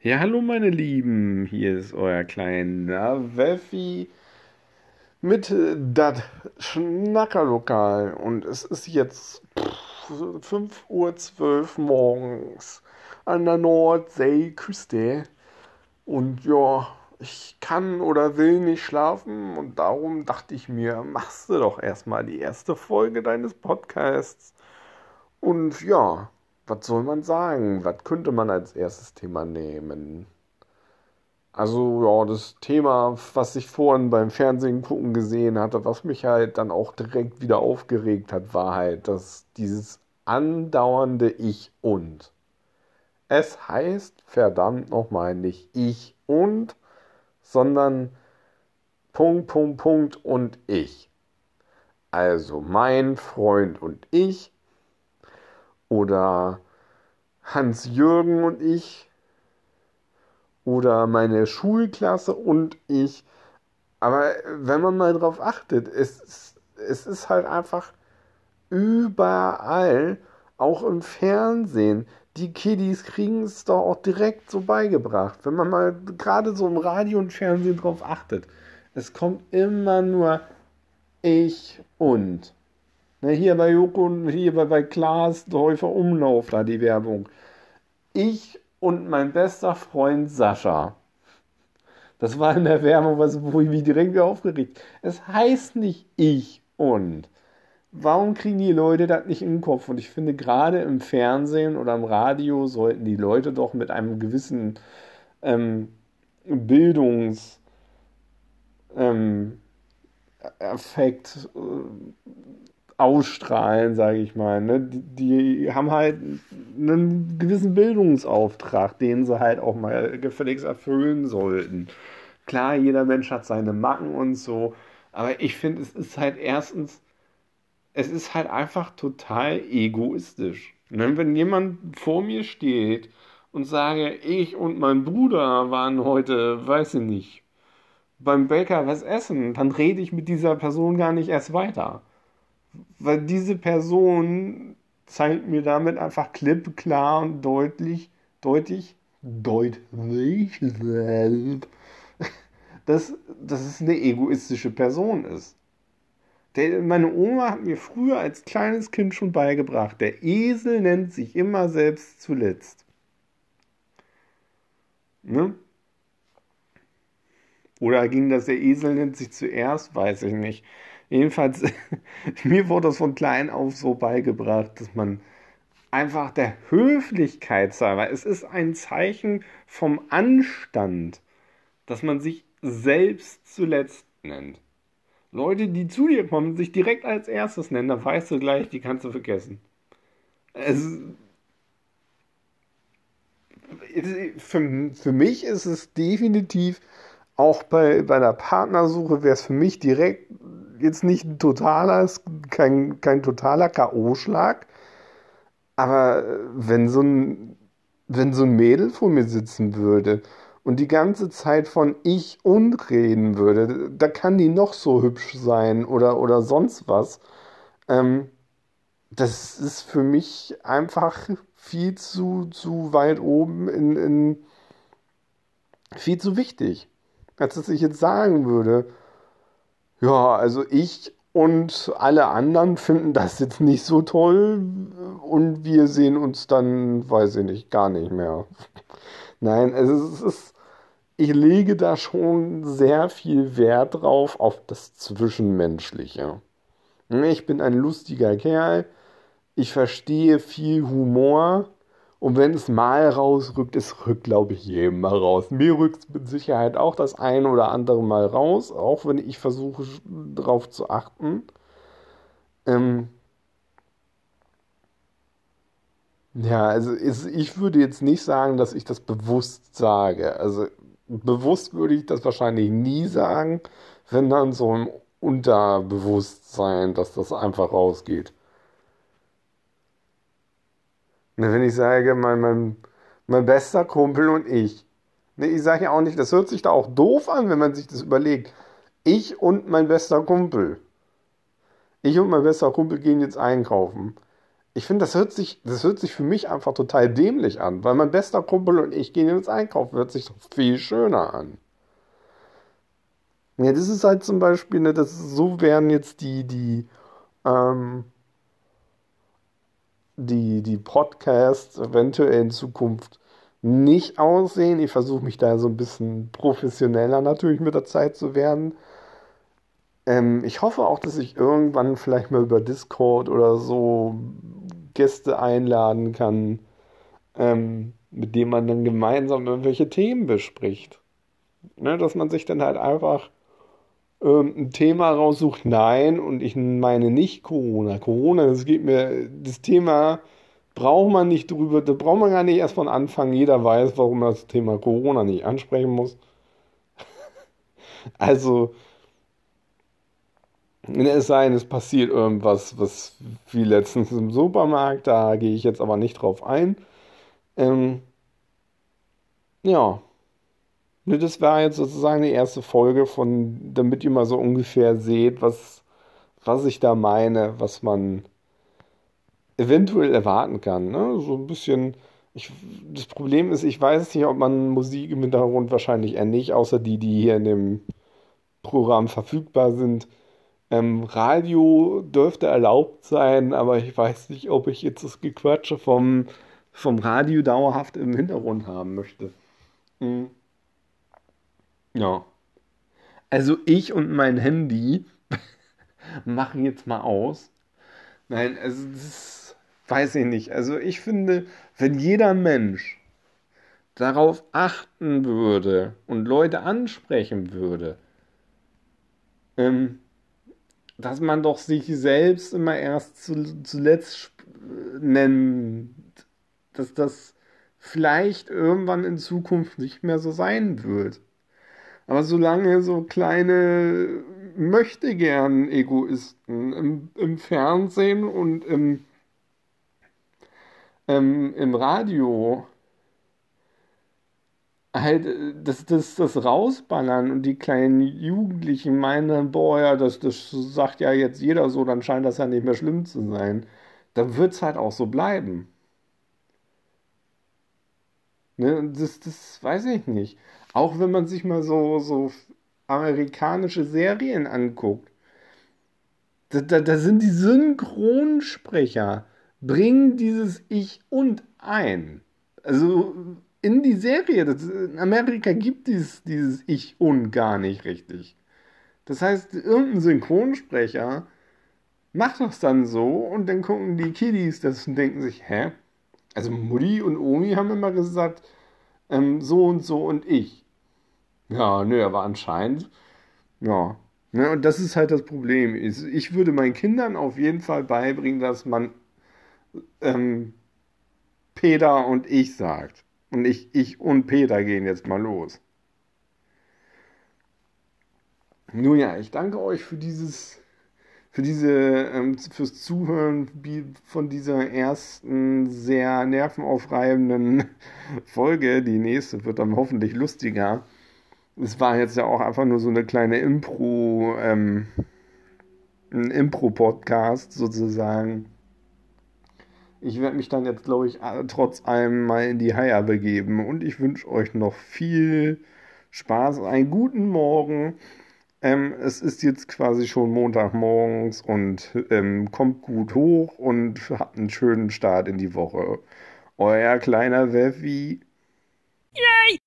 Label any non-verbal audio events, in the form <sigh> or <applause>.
Ja, hallo meine Lieben, hier ist euer kleiner Weffi mit dat Schnackerlokal. Und es ist jetzt 5.12 Uhr morgens an der Nordseeküste. Und ja, ich kann oder will nicht schlafen. Und darum dachte ich mir, machst du doch erstmal die erste Folge deines Podcasts. Und ja, was soll man sagen? Was könnte man als erstes Thema nehmen? Also, ja, das Thema, was ich vorhin beim Fernsehen gucken gesehen hatte, was mich halt dann auch direkt wieder aufgeregt hat, war halt, dass dieses andauernde Ich und. Es heißt verdammt nochmal nicht ich und, sondern Punkt, Punkt, Punkt und ich. Also mein Freund und ich oder Hans-Jürgen und ich oder meine Schulklasse und ich. Aber wenn man mal drauf achtet, es, es ist halt einfach überall, auch im Fernsehen. Die Kiddies kriegen es doch auch direkt so beigebracht. Wenn man mal gerade so im Radio und Fernsehen drauf achtet. Es kommt immer nur ich und. Ne, hier bei Joko und hier bei, bei Klaas Läufer Umlauf da die Werbung. Ich und mein bester Freund Sascha. Das war in der Werbung, was, wo ich mich direkt aufgeregt. Es heißt nicht ich und. Warum kriegen die Leute das nicht den Kopf? Und ich finde, gerade im Fernsehen oder im Radio sollten die Leute doch mit einem gewissen ähm, Bildungs. Ähm, Effekt äh, ausstrahlen, sage ich mal. Ne? Die, die, haben halt einen gewissen Bildungsauftrag, den sie halt auch mal gefälligst erfüllen sollten. Klar, jeder Mensch hat seine Macken und so, aber ich finde, es ist halt erstens, es ist halt einfach total egoistisch. Ne? Wenn jemand vor mir steht und sage, ich und mein Bruder waren heute, weiß ich nicht, beim Bäcker was essen, dann rede ich mit dieser Person gar nicht erst weiter weil diese Person zeigt mir damit einfach klipp, klar und deutlich, deutlich, deutlich, dass, dass es eine egoistische Person ist. Der, meine Oma hat mir früher als kleines Kind schon beigebracht, der Esel nennt sich immer selbst zuletzt. Ne? Oder ging das, der Esel nennt sich zuerst, weiß ich nicht. Jedenfalls, <laughs> mir wurde das von klein auf so beigebracht, dass man einfach der Höflichkeit sei, weil es ist ein Zeichen vom Anstand, dass man sich selbst zuletzt nennt. Leute, die zu dir kommen, sich direkt als erstes nennen, dann weißt du gleich, die kannst du vergessen. Es, für, für mich ist es definitiv auch bei, bei der Partnersuche wäre es für mich direkt jetzt nicht ein totaler, kein, kein totaler K.O.-Schlag. Aber wenn so ein, wenn so ein Mädel vor mir sitzen würde und die ganze Zeit von ich und reden würde, da kann die noch so hübsch sein oder, oder sonst was. Ähm, das ist für mich einfach viel zu, zu weit oben in, in viel zu wichtig. Als dass ich jetzt sagen würde, ja, also ich und alle anderen finden das jetzt nicht so toll und wir sehen uns dann, weiß ich nicht, gar nicht mehr. Nein, also es ist, ich lege da schon sehr viel Wert drauf auf das Zwischenmenschliche. Ich bin ein lustiger Kerl, ich verstehe viel Humor und wenn es mal rausrückt, es rückt, glaube ich, jedem mal raus. Mir rückt es mit Sicherheit auch das ein oder andere Mal raus, auch wenn ich versuche, darauf zu achten. Ähm ja, also ich würde jetzt nicht sagen, dass ich das bewusst sage. Also bewusst würde ich das wahrscheinlich nie sagen, wenn dann so ein Unterbewusstsein, dass das einfach rausgeht. Ne, wenn ich sage, mein, mein, mein bester Kumpel und ich. Ne, ich sage ja auch nicht, das hört sich da auch doof an, wenn man sich das überlegt. Ich und mein bester Kumpel. Ich und mein bester Kumpel gehen jetzt einkaufen. ich finde, das hört sich, das hört sich für mich einfach total dämlich an, weil mein bester Kumpel und ich gehen ins Einkaufen, hört sich doch viel schöner an. Ja, das ist halt zum Beispiel, ne, das so werden jetzt die, die, ähm, die, die Podcasts eventuell in Zukunft nicht aussehen. Ich versuche mich da so ein bisschen professioneller natürlich mit der Zeit zu werden. Ähm, ich hoffe auch, dass ich irgendwann vielleicht mal über Discord oder so Gäste einladen kann, ähm, mit denen man dann gemeinsam irgendwelche Themen bespricht. Ne, dass man sich dann halt einfach ähm, ein Thema raussucht. Nein, und ich meine nicht Corona. Corona, das geht mir, das Thema braucht man nicht drüber, da braucht man gar nicht erst von Anfang. Jeder weiß, warum man das Thema Corona nicht ansprechen muss. <laughs> also, es sei denn, es passiert irgendwas, was wie letztens im Supermarkt, da gehe ich jetzt aber nicht drauf ein. Ähm, ja. Ne, das war jetzt sozusagen die erste Folge von, damit ihr mal so ungefähr seht, was, was ich da meine, was man eventuell erwarten kann. Ne? So ein bisschen. Ich, das Problem ist, ich weiß nicht, ob man Musik im Hintergrund wahrscheinlich eher nicht, außer die, die hier in dem Programm verfügbar sind. Ähm, Radio dürfte erlaubt sein, aber ich weiß nicht, ob ich jetzt das Gequatsche vom, vom Radio dauerhaft im Hintergrund haben möchte. Hm. Ja. Also ich und mein Handy <laughs> machen jetzt mal aus. Nein, also das weiß ich nicht. Also ich finde, wenn jeder Mensch darauf achten würde und Leute ansprechen würde, ähm, dass man doch sich selbst immer erst zu, zuletzt nennt, dass das vielleicht irgendwann in Zukunft nicht mehr so sein wird. Aber solange so kleine möchte gern Egoisten im, im Fernsehen und im, ähm, im Radio halt äh, das, das, das rausballern und die kleinen Jugendlichen meinen dann, boah, ja, das, das sagt ja jetzt jeder so, dann scheint das ja nicht mehr schlimm zu sein. Dann wird es halt auch so bleiben. Ne, das, das weiß ich nicht. Auch wenn man sich mal so, so amerikanische Serien anguckt. Da, da, da sind die Synchronsprecher, bringen dieses Ich und ein. Also in die Serie. Das, in Amerika gibt es dieses Ich und gar nicht richtig. Das heißt, irgendein Synchronsprecher macht das dann so und dann gucken die Kiddies das und denken sich, hä? Also Mutti und Omi haben immer gesagt, ähm, so und so und ich. Ja, nö, aber anscheinend, ja. Ne, und das ist halt das Problem. Ich würde meinen Kindern auf jeden Fall beibringen, dass man ähm, Peter und ich sagt. Und ich, ich und Peter gehen jetzt mal los. Nun ja, ich danke euch für dieses, für diese, ähm, fürs Zuhören von dieser ersten sehr nervenaufreibenden <laughs> Folge. Die nächste wird dann hoffentlich lustiger. Es war jetzt ja auch einfach nur so eine kleine Impro, ähm, ein Impro-Podcast sozusagen. Ich werde mich dann jetzt, glaube ich, trotz allem mal in die Haier begeben und ich wünsche euch noch viel Spaß, einen guten Morgen ähm, es ist jetzt quasi schon Montagmorgens und ähm, kommt gut hoch und hat einen schönen Start in die Woche. Euer kleiner Weffi. Yay!